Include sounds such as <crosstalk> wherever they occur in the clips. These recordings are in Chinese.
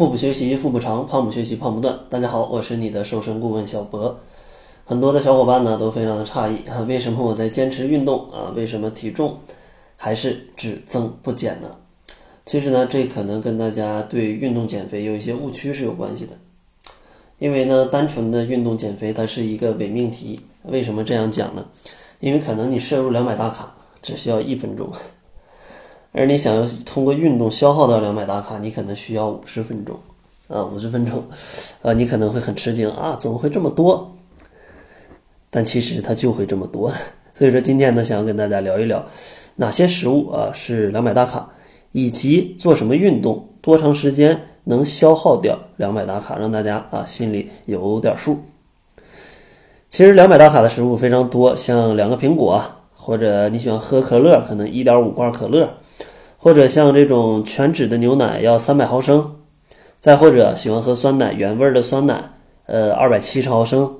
腹部学习腹部长，胖不学习胖不断。大家好，我是你的瘦身顾问小博。很多的小伙伴呢都非常的诧异啊，为什么我在坚持运动啊？为什么体重还是只增不减呢？其实呢，这可能跟大家对运动减肥有一些误区是有关系的。因为呢，单纯的运动减肥它是一个伪命题。为什么这样讲呢？因为可能你摄入两百大卡只需要一分钟。而你想要通过运动消耗到两百大卡，你可能需要五十分钟，啊，五十分钟，啊，你可能会很吃惊啊，怎么会这么多？但其实它就会这么多。所以说今天呢，想要跟大家聊一聊哪些食物啊是两百大卡，以及做什么运动多长时间能消耗掉两百大卡，让大家啊心里有点数。其实两百大卡的食物非常多，像两个苹果，或者你喜欢喝可乐，可能一点五罐可乐。或者像这种全脂的牛奶要三百毫升，再或者喜欢喝酸奶原味的酸奶，呃，二百七十毫升。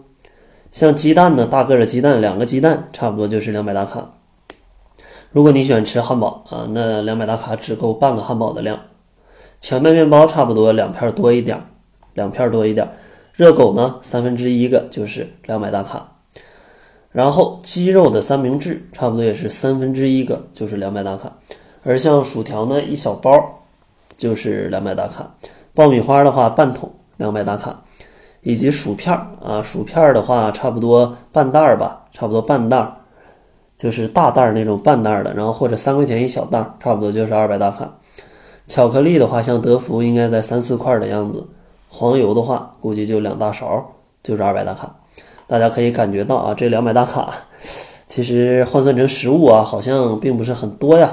像鸡蛋呢，大个的鸡蛋，两个鸡蛋差不多就是两百大卡。如果你喜欢吃汉堡啊，那两百大卡只够半个汉堡的量。全麦面包差不多两片多一点，两片多一点。热狗呢，三分之一个就是两百大卡。然后鸡肉的三明治差不多也是三分之一个就是两百大卡。而像薯条呢，一小包就是两百大卡；爆米花的话，半桶两百大卡；以及薯片啊，薯片的话，差不多半袋儿吧，差不多半袋儿，就是大袋儿那种半袋儿的，然后或者三块钱一小袋儿，差不多就是二百大卡。巧克力的话，像德芙应该在三四块的样子；黄油的话，估计就两大勺，就是二百大卡。大家可以感觉到啊，这两百大卡 <laughs> 其实换算成食物啊，好像并不是很多呀。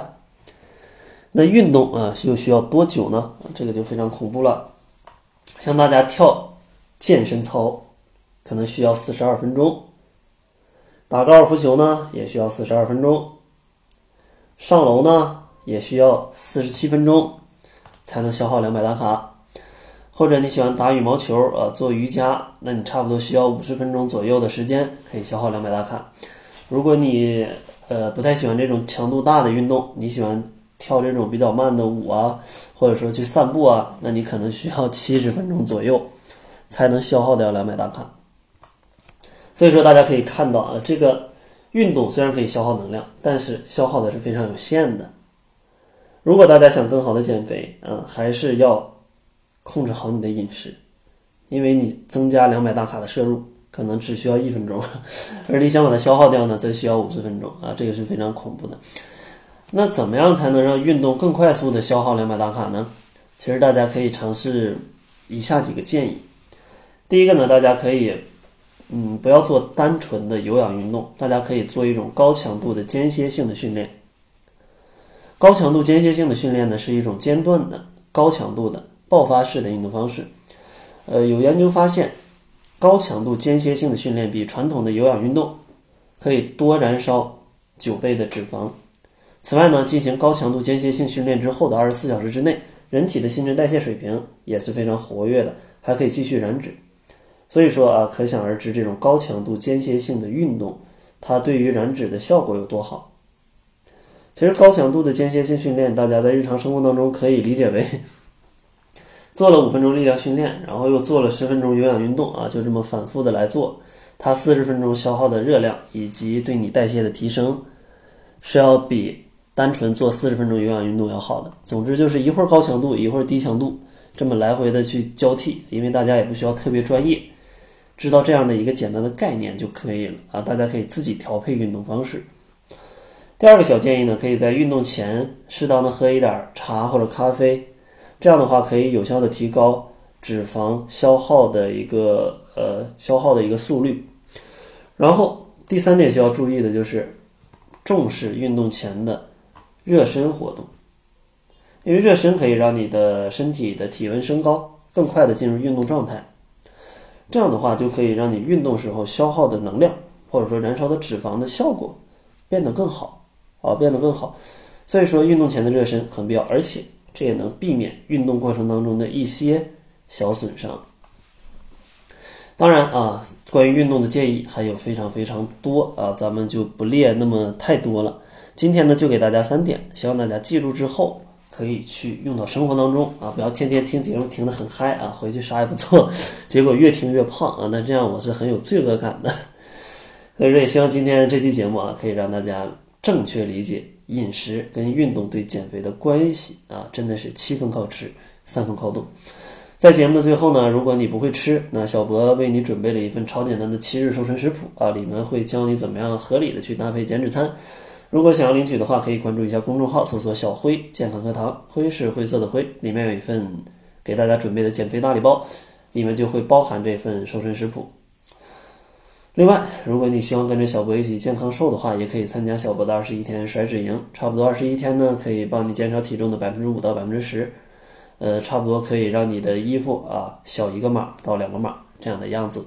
那运动啊，又需要多久呢？这个就非常恐怖了。像大家跳健身操，可能需要四十二分钟；打高尔夫球呢，也需要四十二分钟；上楼呢，也需要四十七分钟才能消耗两百大卡。或者你喜欢打羽毛球啊，做瑜伽，那你差不多需要五十分钟左右的时间可以消耗两百大卡。如果你呃不太喜欢这种强度大的运动，你喜欢。跳这种比较慢的舞啊，或者说去散步啊，那你可能需要七十分钟左右才能消耗掉两百大卡。所以说大家可以看到啊，这个运动虽然可以消耗能量，但是消耗的是非常有限的。如果大家想更好的减肥，嗯，还是要控制好你的饮食，因为你增加两百大卡的摄入可能只需要一分钟，而你想把它消耗掉呢，则需要五十分钟啊，这个是非常恐怖的。那怎么样才能让运动更快速的消耗两百大卡呢？其实大家可以尝试以下几个建议。第一个呢，大家可以，嗯，不要做单纯的有氧运动，大家可以做一种高强度的间歇性的训练。高强度间歇性的训练呢，是一种间断的、高强度的爆发式的运动方式。呃，有研究发现，高强度间歇性的训练比传统的有氧运动可以多燃烧九倍的脂肪。此外呢，进行高强度间歇性训练之后的二十四小时之内，人体的新陈代谢水平也是非常活跃的，还可以继续燃脂。所以说啊，可想而知这种高强度间歇性的运动，它对于燃脂的效果有多好。其实高强度的间歇性训练，大家在日常生活当中可以理解为 <laughs> 做了五分钟力量训练，然后又做了十分钟有氧运动啊，就这么反复的来做，它四十分钟消耗的热量以及对你代谢的提升，是要比。单纯做四十分钟有氧运动要好的，总之就是一会儿高强度，一会儿低强度，这么来回的去交替，因为大家也不需要特别专业，知道这样的一个简单的概念就可以了啊！大家可以自己调配运动方式。第二个小建议呢，可以在运动前适当的喝一点茶或者咖啡，这样的话可以有效的提高脂肪消耗的一个呃消耗的一个速率。然后第三点需要注意的就是重视运动前的。热身活动，因为热身可以让你的身体的体温升高，更快的进入运动状态。这样的话，就可以让你运动时候消耗的能量，或者说燃烧的脂肪的效果变得更好啊，变得更好。所以说，运动前的热身很必要，而且这也能避免运动过程当中的一些小损伤。当然啊，关于运动的建议还有非常非常多啊，咱们就不列那么太多了。今天呢，就给大家三点，希望大家记住之后可以去用到生活当中啊，不要天天听节目听得很嗨啊，回去啥也不做，<laughs> 结果越听越胖啊，那这样我是很有罪恶感的。所以说，也希望今天这期节目啊，可以让大家正确理解饮食跟运动对减肥的关系啊，真的是七分靠吃，三分靠动。在节目的最后呢，如果你不会吃，那小博为你准备了一份超简单的七日瘦身食谱啊，里面会教你怎么样合理的去搭配减脂餐。如果想要领取的话，可以关注一下公众号，搜索“小辉健康课堂”，辉是灰色的灰，里面有一份给大家准备的减肥大礼包，里面就会包含这份瘦身食谱。另外，如果你希望跟着小博一起健康瘦的话，也可以参加小博的二十一天甩脂营，差不多二十一天呢，可以帮你减少体重的百分之五到百分之十。呃，差不多可以让你的衣服啊小一个码到两个码这样的样子。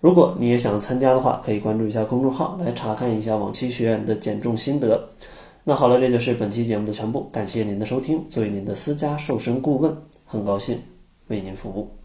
如果你也想参加的话，可以关注一下公众号来查看一下往期学员的减重心得。那好了，这就是本期节目的全部，感谢您的收听。作为您的私家瘦身顾问，很高兴为您服务。